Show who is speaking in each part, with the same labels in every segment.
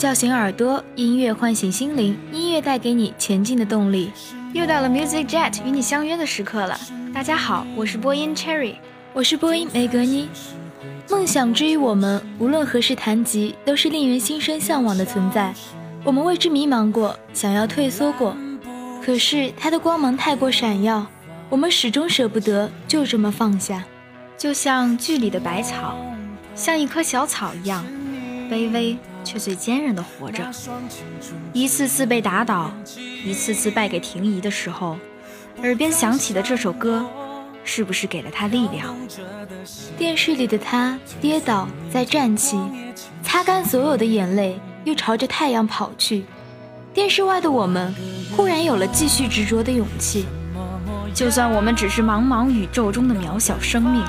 Speaker 1: 叫醒耳朵，音乐唤醒心灵，音乐带给你前进的动力。又到了 Music Jet 与你相约的时刻了。大家好，我是播音 Cherry，我是播音梅格妮。梦想之于我们，无论何时谈及，都是令人心生向往的存在。我们为之迷茫过，想要退缩过，可是它的光芒太过闪耀，我们始终舍不得就这么放下。就像剧里的百草，像一棵小草一样，卑微。却最坚韧的活着，一次次被打倒，一次次败给婷宜的时候，耳边响起的这首歌，是不是给了他力量？电视里的他跌倒再站起，擦干所有的眼泪，又朝着太阳跑去。电视外的我们，忽然有了继续执着的勇气。就算我们只是茫茫宇宙中的渺小生命，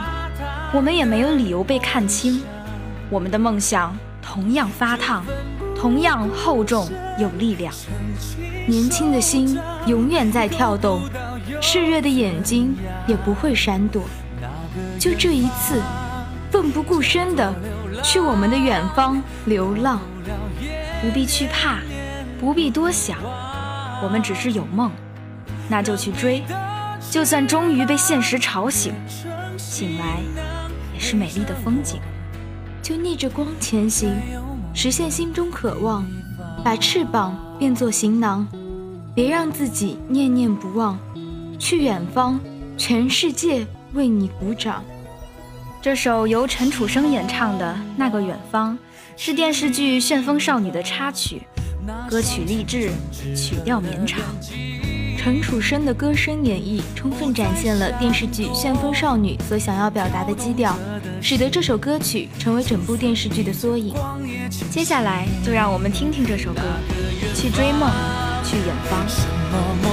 Speaker 1: 我们也没有理由被看清。我们的梦想。同样发烫，同样厚重有力量。年轻的心永远在跳动，炽热的眼睛也不会闪躲。就这一次，奋不顾身的去我们的远方流浪，不必去怕，不必多想。我们只是有梦，那就去追。就算终于被现实吵醒，醒来也是美丽的风景。就逆着光前行，实现心中渴望，把翅膀变作行囊，别让自己念念不忘，去远方，全世界为你鼓掌。这首由陈楚生演唱的《那个远方》，是电视剧《旋风少女》的插曲，歌曲励志，曲调绵长。陈楚生的歌声演绎，充分展现了电视剧《旋风少女》所想要表达的基调，使得这首歌曲成为整部电视剧的缩影。接下来，就让我们听听这首歌，去追梦，去远方。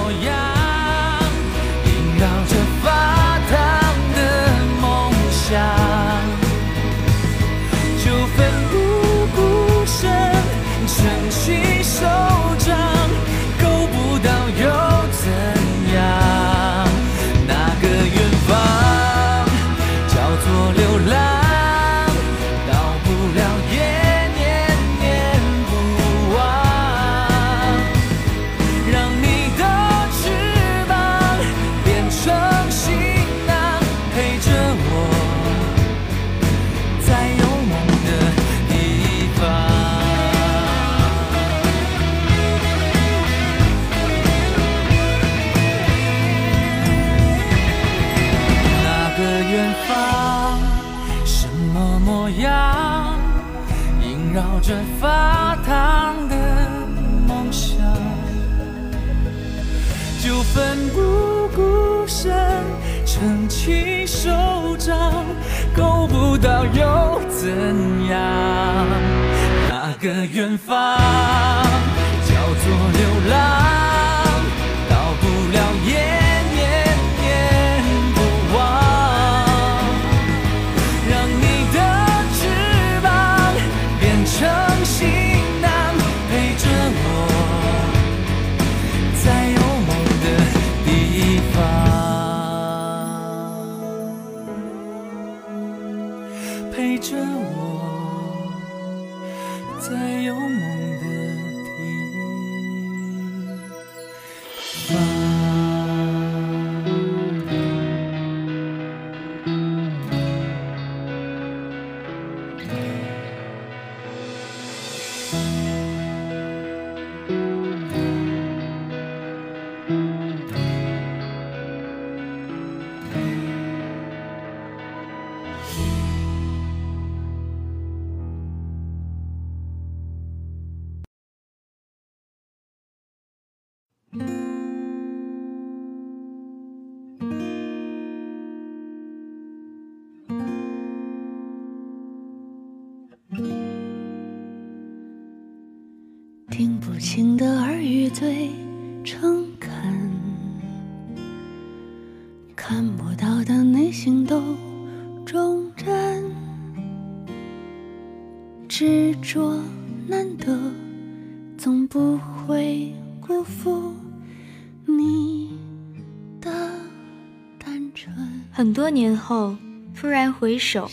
Speaker 2: 方什么模样萦绕着发烫的梦想就
Speaker 3: 奋不顾身
Speaker 2: 撑起手掌够不到又怎样那个远方叫做流浪。在有梦
Speaker 3: 耳语最诚恳，看不到的内心都忠贞，执着难得，总不会辜负你的单纯。
Speaker 1: 很多年后，突然回首，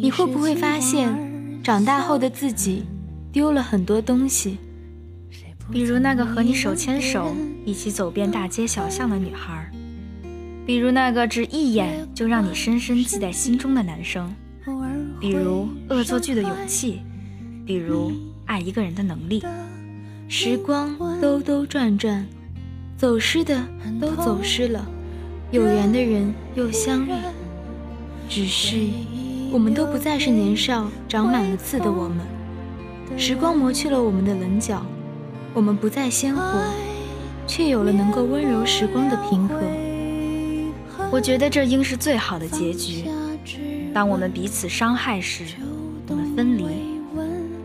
Speaker 1: 你会不会发现，长大后的自己丢了很多东西？比如那个和你手牵手一起走遍大街小巷的女孩，比如那个只一眼就让你深深记在心中的男生，比如恶作剧的勇气，比如爱一个人的能力。时光兜兜转转，走失的都走失了，有缘的人又相遇。只是我们都不再是年少长满了刺的我们，时光磨去了我们的棱角。我们不再鲜活，却有了能够温柔时光的平和。我觉得这应是最好的结局。当我们彼此伤害时，我们分离；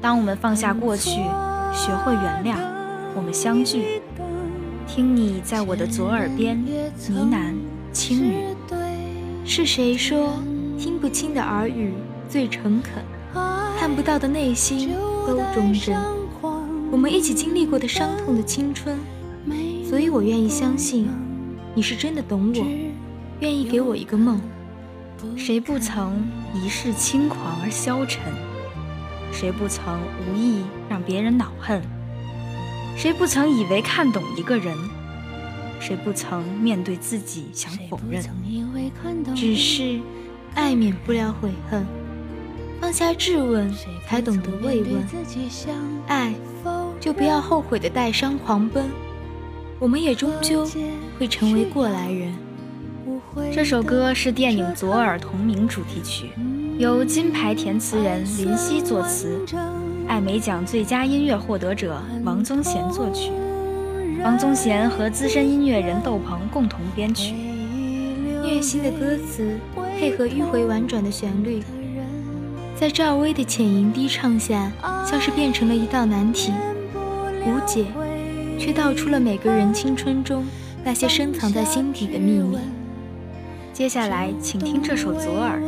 Speaker 1: 当我们放下过去，学会原谅，我们相聚。听你在我的左耳边呢喃轻语。是谁说听不清的耳语最诚恳？看不到的内心都忠贞。我们一起经历过的伤痛的青春，所以我愿意相信，你是真的懂我，愿意给我一个梦。谁不曾一世轻狂而消沉？谁不曾无意让别人恼恨？谁不曾以为看懂一个人？谁不曾面对自己想否认？只是爱免不了悔恨，放下质问，才懂得慰问。爱。就不要后悔的带伤狂奔，我们也终究会成为过来人。这首歌是电影《左耳》同名主题曲，由金牌填词人林夕作词，艾美奖最佳音乐获得者王宗贤作曲，王宗贤和资深音乐人窦鹏共同编曲。虐心的歌词配合迂回婉转的旋律，在赵薇的浅吟低唱下，像是变成了一道难题。无解，却道出了每个人青春中那些深藏在心底的秘密。接下来，请听这首《左耳》，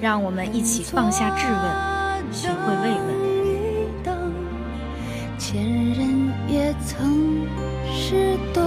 Speaker 1: 让我们一起放下质问，学会慰问。
Speaker 3: 前人也曾是对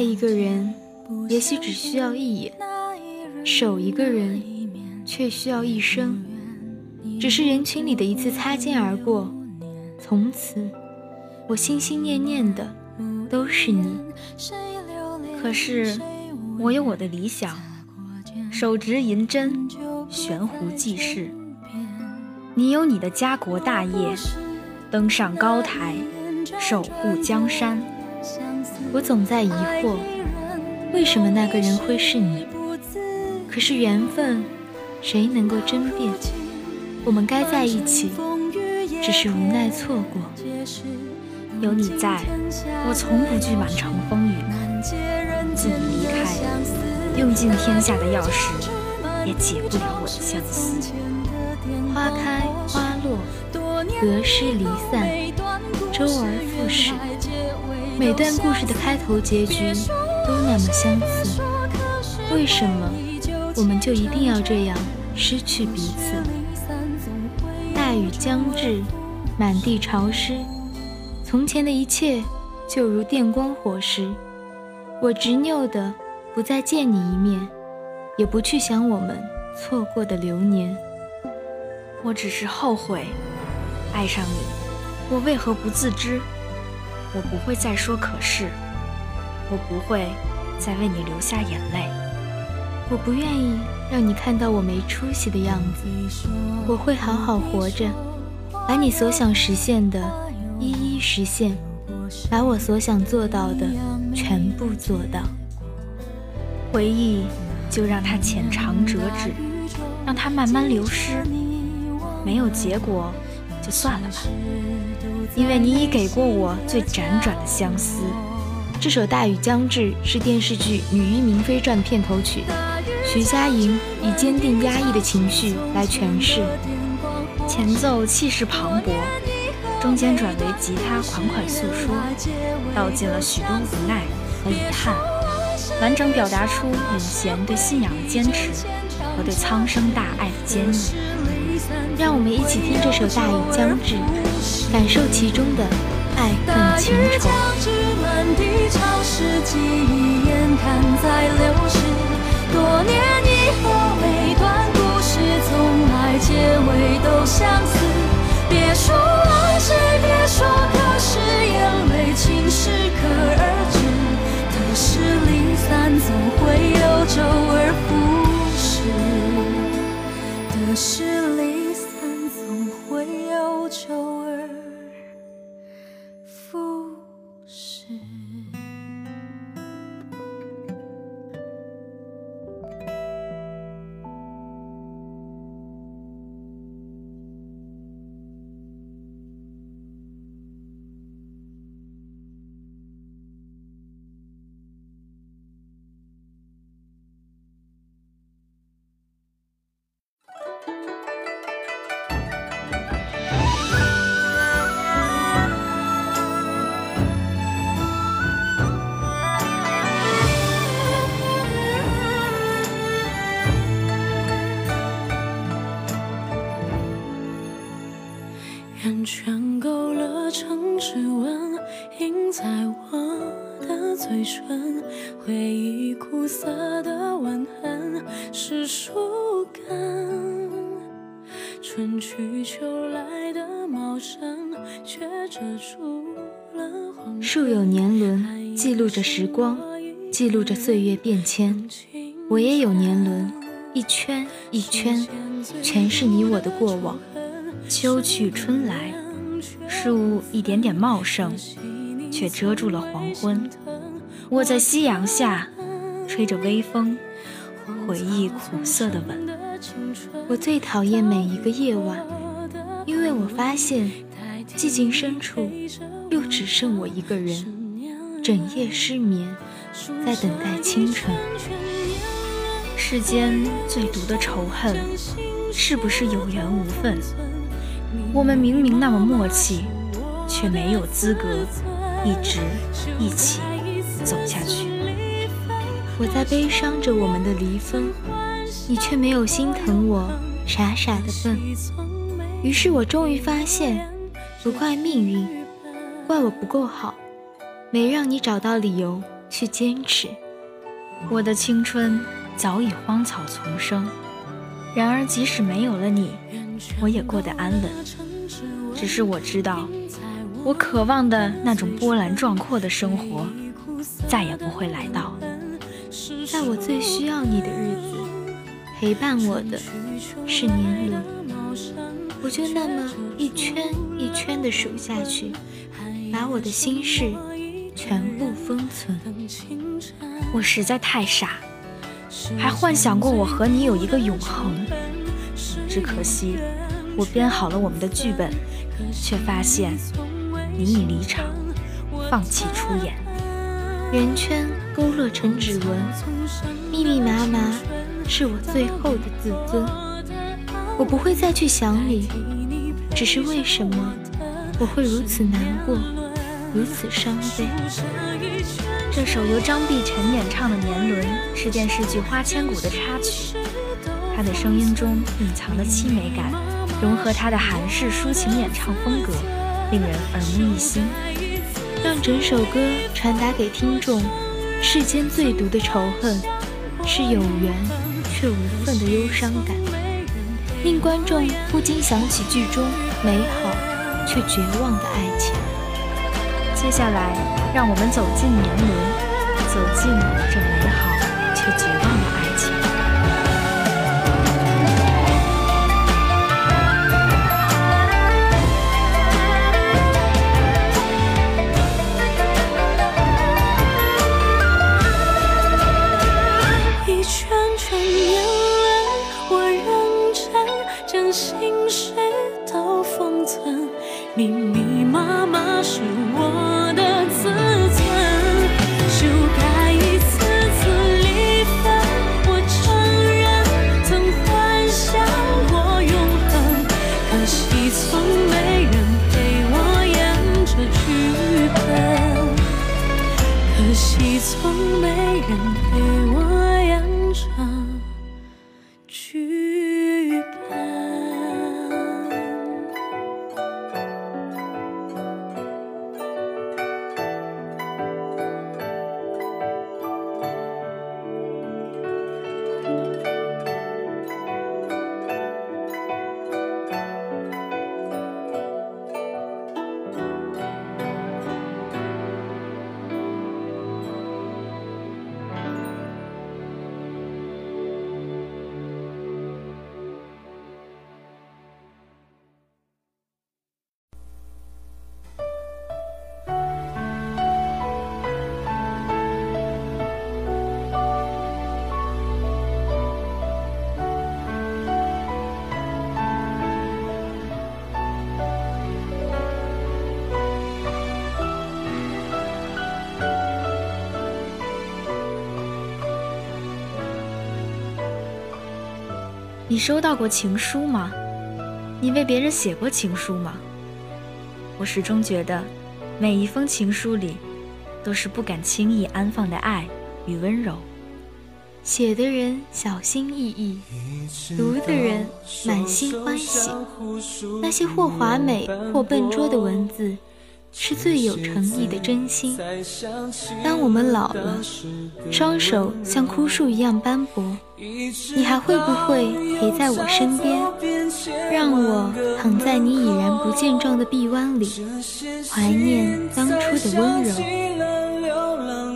Speaker 3: 爱
Speaker 1: 一个人，也许只需要一眼；守一个人，却需要一生。只是人群里的一次擦肩而过，从此，我心心念念的都是你。可是，我有我的理想，手执银针，悬壶济世。
Speaker 4: 你有你的家国大业，登上高台，守护江山。我总在疑惑，为什么那个人会是你？可是缘分，谁能够争辩？我们该在一起，只是无奈错过。有你在，我从不惧满城风雨。自你离开，用尽天下的钥匙，也解不了我的相思。花开花落，得失离散，周而复始。每段故事的开头、结局都那么相似，为什么我们就一定要这样失去彼此？大雨将至，满地潮湿，从前的一切就如电光火石。我执拗的不再见你一面，也不去想我们错过的流年。我只是后悔爱上你，我为何不自知？我不会再说可是，我不会再为你流下眼泪。我不愿意让你看到我没出息的样子。我会好好活着，把你所想实现的一一实现，把我所想做到的全部做到。回忆就让它浅尝辄止，让它慢慢流失。没有结果，就算了吧。因为你已给过我最辗转的相思。这首《大雨将至》是电视剧《女医明妃传》片头曲，徐佳莹以坚定压抑的情绪来诠释，前奏气势磅礴，中间转为吉他款款诉说，道尽了许多无奈和遗憾，完整表达出允贤对信仰的坚持和对苍生大爱的坚毅。让我们一起听这首《大雨将至》，感受其中的爱恨情仇。
Speaker 5: 多年以后，每段故事从来结尾都相似。别说爱谁，别说可是，眼泪尽是可而止。得失离散，总会有周而复始。得失离。
Speaker 4: 就树有年轮，记录着时光，记录着岁月变迁。我也有年轮，一圈一圈，全是你我的过往。秋去春来，树一点点茂盛，却遮住了黄昏。我在夕阳下，吹着微风，回忆苦涩的吻。我最讨厌每一个夜晚，因为我发现，寂静深处，又只剩我一个人，整夜失眠，在等待清晨。世间最毒的仇恨，是不是有缘无分？我们明明那么默契，却没有资格一直一起走下去。我在悲伤着我们的离分，你却没有心疼我傻傻的笨。于是我终于发现，不怪命运，怪我不够好，没让你找到理由去坚持。我的青春早已荒草丛生，然而即使没有了你。我也过得安稳，只是我知道，我渴望的那种波澜壮阔的生活，再也不会来到。在我最需要你的日子，陪伴我的是年轮。
Speaker 1: 我就那么一圈一圈的数下去，把我的心事全部封存。我实在太傻，还幻想过我和你有一个永恒。只可惜，我编好了我们的剧本，却发现你已离场，放弃出演。圆圈勾勒成指纹，密密麻麻，是我最后的自尊。我不会再去想你，只是为什么我会如此难过，如此伤悲？这首由张碧晨演唱的《年轮》是电视剧《花千骨》的插曲，他的声音中隐藏的凄美感，融合他的韩式抒情演唱风格，令人耳目一新，让整首歌传达给听众：世间最毒的仇恨，是有缘却无份的忧伤感。令观众不禁想起剧中美好却绝望的爱情。接下来，让我们走进年轮，走进这美好却绝望的你收到过情书吗？你为别人写过情书吗？我始终觉得，每一封情书里，都是不敢轻易安放的爱与温柔。写的人小心翼翼，读的人满心欢喜。那些或华美或笨拙的文字，是最有诚意的真心。当我们老了，双手像枯树一样斑驳，你还会不会陪在我身边，让我躺在你已然不见状的臂弯里，怀念当初的温柔？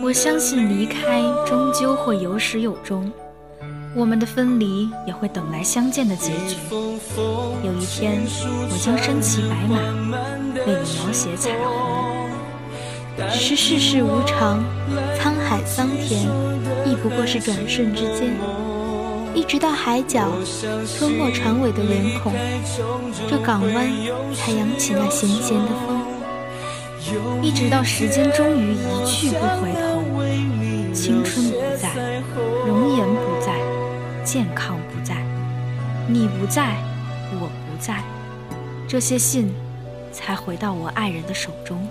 Speaker 1: 我相信离开终究会有始有终，我们的分离也会等来相见的结局。有一天，我将身骑白马，为你描写彩虹。只是世事无常，沧海桑田，亦不过是转瞬之间。一直到海角吞没船尾的脸孔，这港湾才扬起那咸咸的风。一直到时间终于一去不回头，青春不在，容颜不，健康不在，你不在，我不在，这些信才回到我爱人的手中。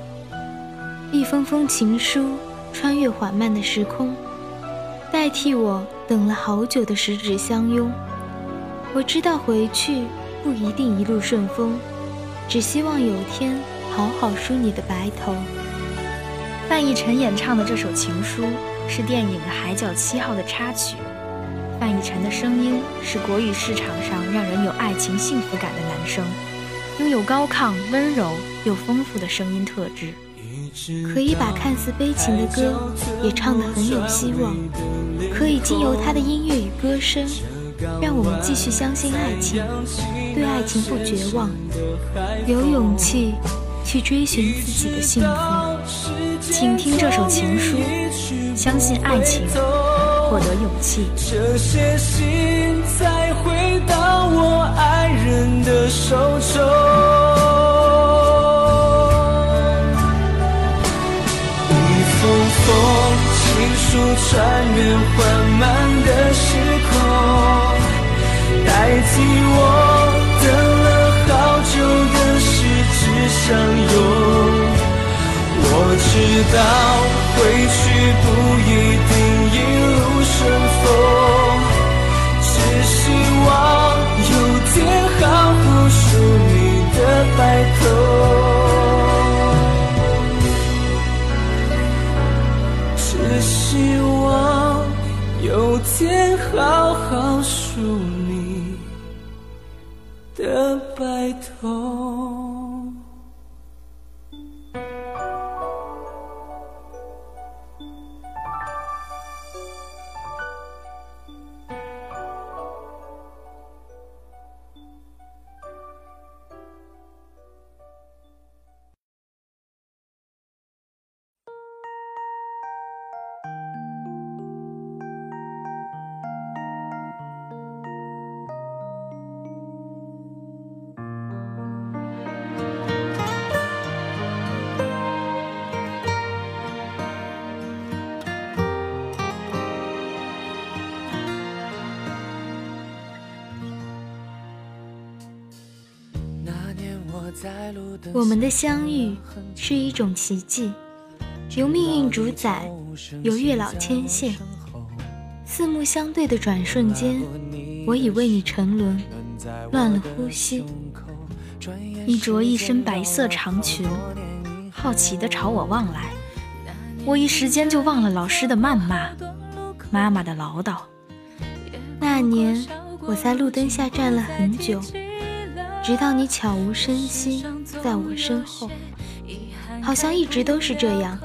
Speaker 1: 一封封情书穿越缓慢的时空，代替我等了好久的十指相拥。我知道回去不一定一路顺风，只希望有天。好好梳你的白头。范逸臣演唱的这首情书是电影《海角七号》的插曲。范逸臣的声音是国语市场上让人有爱情幸福感的男声，拥有高亢、温柔又丰富的声音特质，可以把看似悲情的歌也唱得很有希望，可以经由他的音乐与歌声，让我们继续相信爱情。对爱情不绝望，有勇气去追寻自己的幸福。请听这首情书，相信爱情，获得勇气。
Speaker 2: 这些心再回到我爱人的手中。一封封情书穿越缓慢的时空，代替我等了好久的失之相拥。我知道回去不一定天好
Speaker 1: 我们的相遇是一种奇迹，由命运主宰，由月老牵线。四目相对的转瞬间，我已为你沉沦，乱了呼吸。你着一身白色长裙，好奇地朝我望来，我一时间就忘了老师的谩骂，妈妈的唠叨。那年我在路灯下站了很久。直到你悄无声息在我身后，好像一直都是这样。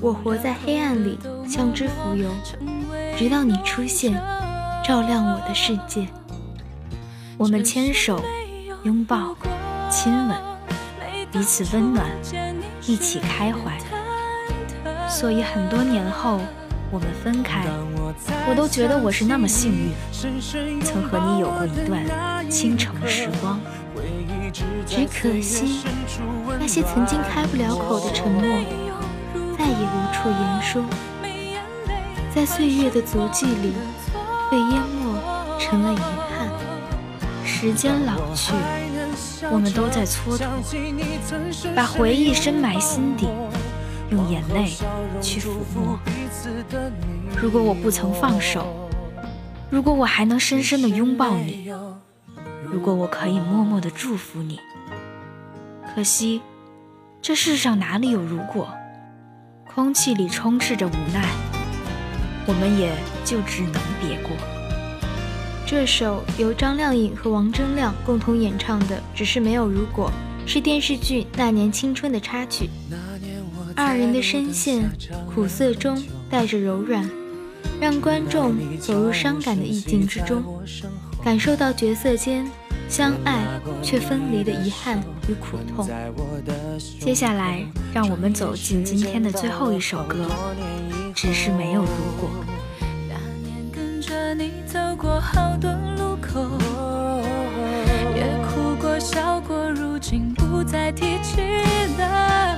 Speaker 1: 我活在黑暗里，像只浮游，直到你出现，照亮我的世界。我们牵手、拥抱、亲吻，彼此温暖，一起开怀。所以很多年后，我们分开，我都觉得我是那么幸运，曾和你有过一段。倾城时光，只可惜那些曾经开不了口的沉默，再也无处言说，在岁月的足迹里被淹没成了遗憾。时间老去，我们都在蹉跎，把回忆深埋心底，用眼泪去抚摸。如果我不曾放手，如果我还能深深的拥抱你。如果我可以默默的祝福你，可惜，这世上哪里有如果？空气里充斥着无奈，我们也就只能别过。这首由张靓颖和王铮亮共同演唱的《只是没有如果》，是电视剧《那年青春》的插曲。二人的声线苦涩中带着柔软，让观众走入伤感的意境之中。感受到角色间相爱却分离的遗憾与苦痛。接下来，让我们走进今天的最后一首歌，只是没有如果。
Speaker 4: 那年跟着你走过好多路口，也哭过笑过，如今不再提起了。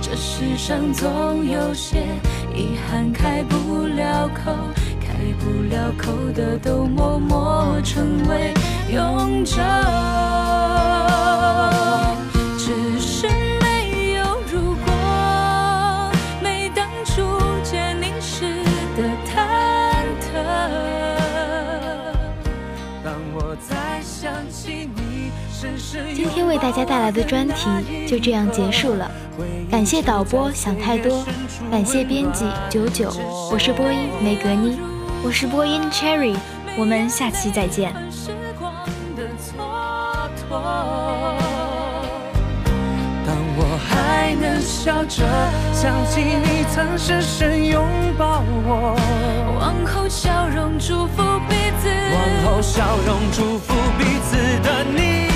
Speaker 4: 这世上总有些遗憾开不了口。开不了口的都默默成为永久。
Speaker 1: 今天为大家带来的专题就这样结束了，感谢导播想太多，感谢编辑九九，我是播音梅格妮。我是播音 Cherry，我们下期再见。
Speaker 2: 当我还能。笑着想起你曾深深拥抱我，
Speaker 4: 往后笑容祝福彼此，
Speaker 2: 往后笑容祝福彼此的你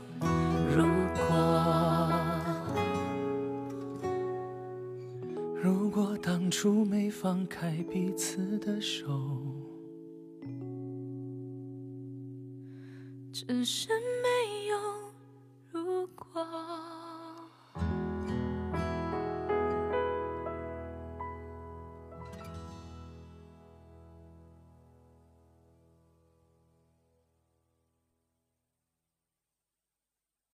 Speaker 2: 当初没放开彼此的手
Speaker 4: 只是没有如果